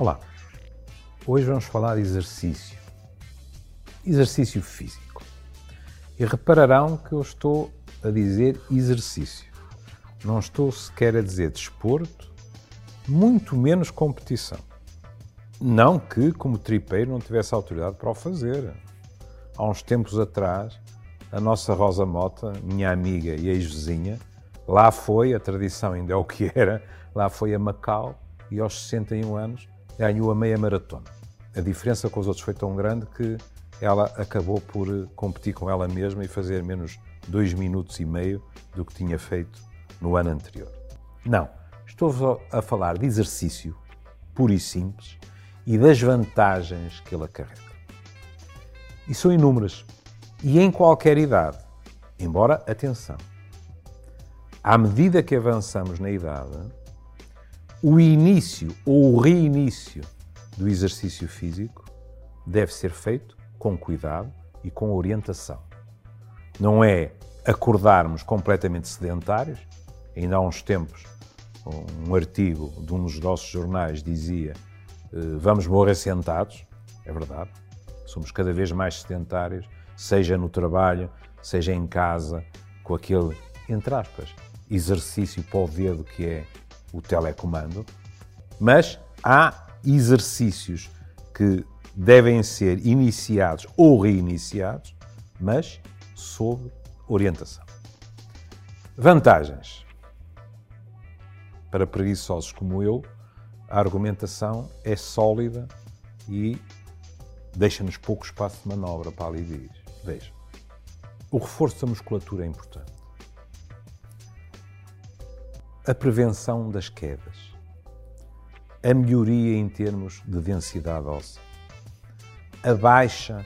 Olá, hoje vamos falar de exercício. Exercício físico. E repararão que eu estou a dizer exercício. Não estou sequer a dizer desporto, muito menos competição. Não que, como tripeiro, não tivesse autoridade para o fazer. Há uns tempos atrás, a nossa Rosa Mota, minha amiga e ex-vizinha, lá foi, a tradição ainda é o que era, lá foi a Macau e aos 61 anos ganhou a meia maratona. A diferença com os outros foi tão grande que ela acabou por competir com ela mesma e fazer menos dois minutos e meio do que tinha feito no ano anterior. Não, estou a falar de exercício puro e simples e das vantagens que ele acarreta. E são inúmeras. E em qualquer idade. Embora, atenção, à medida que avançamos na idade, o início ou o reinício do exercício físico deve ser feito com cuidado e com orientação. Não é acordarmos completamente sedentários. Ainda há uns tempos, um artigo de um dos nossos jornais dizia eh, vamos morrer sentados. É verdade. Somos cada vez mais sedentários, seja no trabalho, seja em casa, com aquele, entre aspas, exercício para o dedo que é o telecomando, mas há exercícios que devem ser iniciados ou reiniciados, mas sob orientação. Vantagens. Para preguiçosos como eu, a argumentação é sólida e deixa-nos pouco espaço de manobra para ali diz. Veja, o reforço da musculatura é importante a prevenção das quedas, a melhoria em termos de densidade óssea, a baixa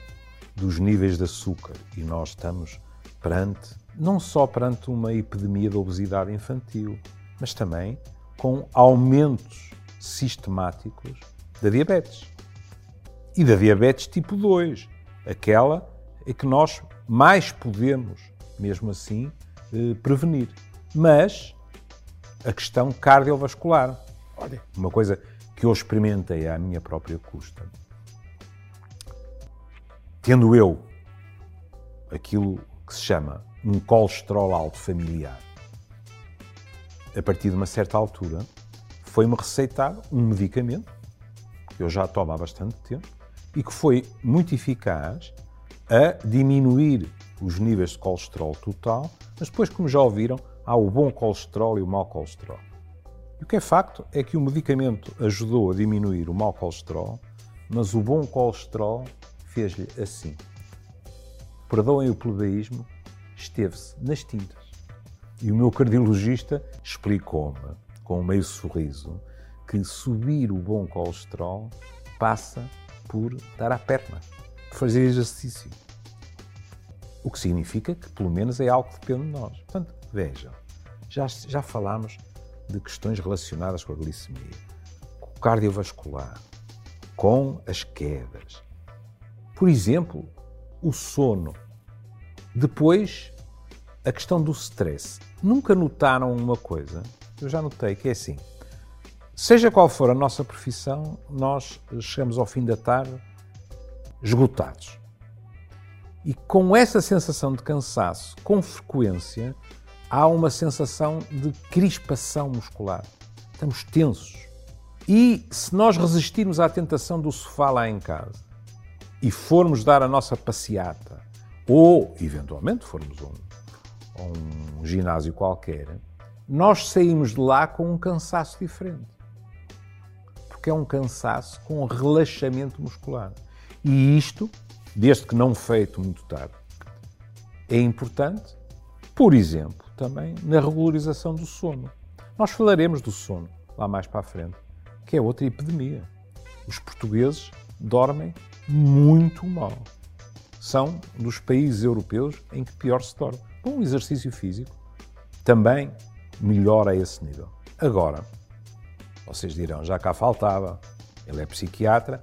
dos níveis de açúcar, e nós estamos perante, não só perante uma epidemia de obesidade infantil, mas também com aumentos sistemáticos da diabetes. E da diabetes tipo 2, aquela é que nós mais podemos, mesmo assim, eh, prevenir. Mas a questão cardiovascular. Olha, uma coisa que eu experimentei à minha própria custa. Tendo eu aquilo que se chama um colesterol alto familiar, a partir de uma certa altura, foi-me receitado um medicamento, que eu já tomo há bastante tempo, e que foi muito eficaz a diminuir os níveis de colesterol total, mas depois, como já ouviram, há o bom colesterol e o mau colesterol. E o que é facto é que o medicamento ajudou a diminuir o mau colesterol, mas o bom colesterol fez-lhe assim. Perdoem o plebeísmo, esteve-se nas tintas. E o meu cardiologista explicou-me, com um meio sorriso, que subir o bom colesterol passa por dar à perna, fazer exercício. O que significa que, pelo menos, é algo que depende de nós. Portanto, Vejam, já, já falámos de questões relacionadas com a glicemia, com o cardiovascular, com as quedas. Por exemplo, o sono. Depois, a questão do stress. Nunca notaram uma coisa? Eu já notei que é assim. Seja qual for a nossa profissão, nós chegamos ao fim da tarde esgotados. E com essa sensação de cansaço, com frequência, há uma sensação de crispação muscular. Estamos tensos. E se nós resistirmos à tentação do sofá lá em casa e formos dar a nossa passeata, ou eventualmente formos a um, um ginásio qualquer, nós saímos de lá com um cansaço diferente. Porque é um cansaço com relaxamento muscular. E isto, desde que não feito muito tarde, é importante, por exemplo, também na regularização do sono. Nós falaremos do sono lá mais para a frente, que é outra epidemia. Os portugueses dormem muito mal. São dos países europeus em que pior se dorme. Bom, exercício físico também melhora esse nível. Agora, vocês dirão, já cá faltava, ele é psiquiatra,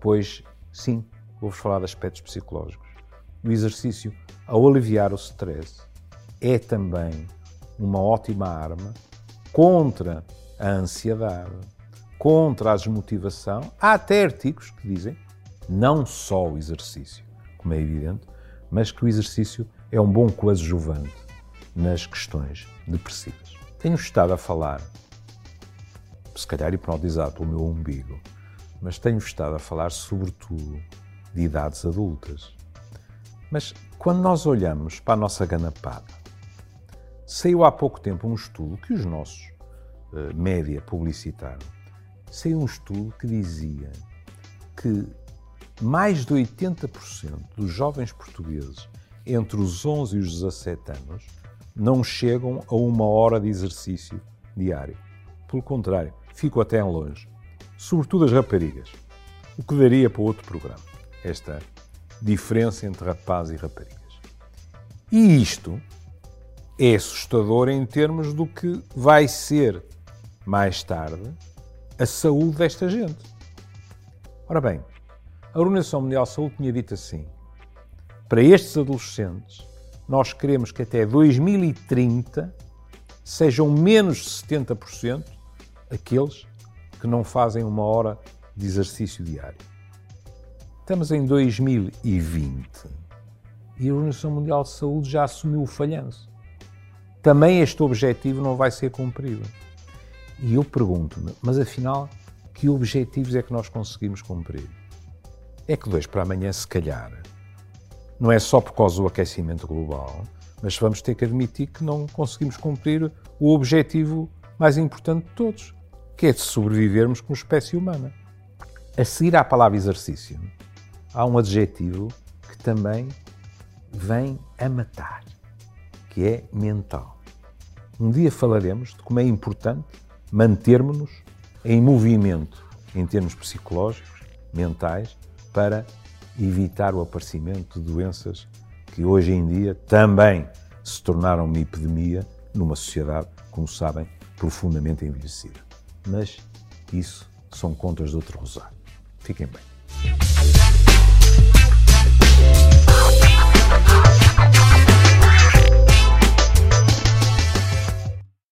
pois sim, vou-vos falar de aspectos psicológicos. O exercício, ao aliviar o stress, é também uma ótima arma contra a ansiedade, contra a desmotivação. Há até artigos que dizem não só o exercício, como é evidente, mas que o exercício é um bom coadjuvante nas questões depressivas. Tenho estado a falar, se calhar hipnotizado pelo meu umbigo, mas tenho estado a falar sobretudo de idades adultas. Mas quando nós olhamos para a nossa ganapada, saiu há pouco tempo um estudo que os nossos uh, média publicitaram. Saiu um estudo que dizia que mais de 80% dos jovens portugueses entre os 11 e os 17 anos não chegam a uma hora de exercício diário. Pelo contrário, ficam até longe. Sobretudo as raparigas. O que daria para outro programa. Esta diferença entre rapazes e raparigas. E isto é assustador em termos do que vai ser mais tarde a saúde desta gente. Ora bem, a Organização Mundial de Saúde tinha dito assim: para estes adolescentes, nós queremos que até 2030 sejam menos de 70% aqueles que não fazem uma hora de exercício diário. Estamos em 2020 e a Organização Mundial de Saúde já assumiu o falhanço. Também este objetivo não vai ser cumprido. E eu pergunto-me, mas afinal, que objetivos é que nós conseguimos cumprir? É que dois para amanhã, se calhar, não é só por causa do aquecimento global, mas vamos ter que admitir que não conseguimos cumprir o objetivo mais importante de todos, que é de sobrevivermos como espécie humana. A seguir à palavra exercício, há um adjetivo que também vem a matar, que é mental. Um dia falaremos de como é importante mantermos-nos em movimento em termos psicológicos, mentais, para evitar o aparecimento de doenças que hoje em dia também se tornaram uma epidemia numa sociedade, como sabem, profundamente envelhecida. Mas isso são contas de outro rosário. Fiquem bem.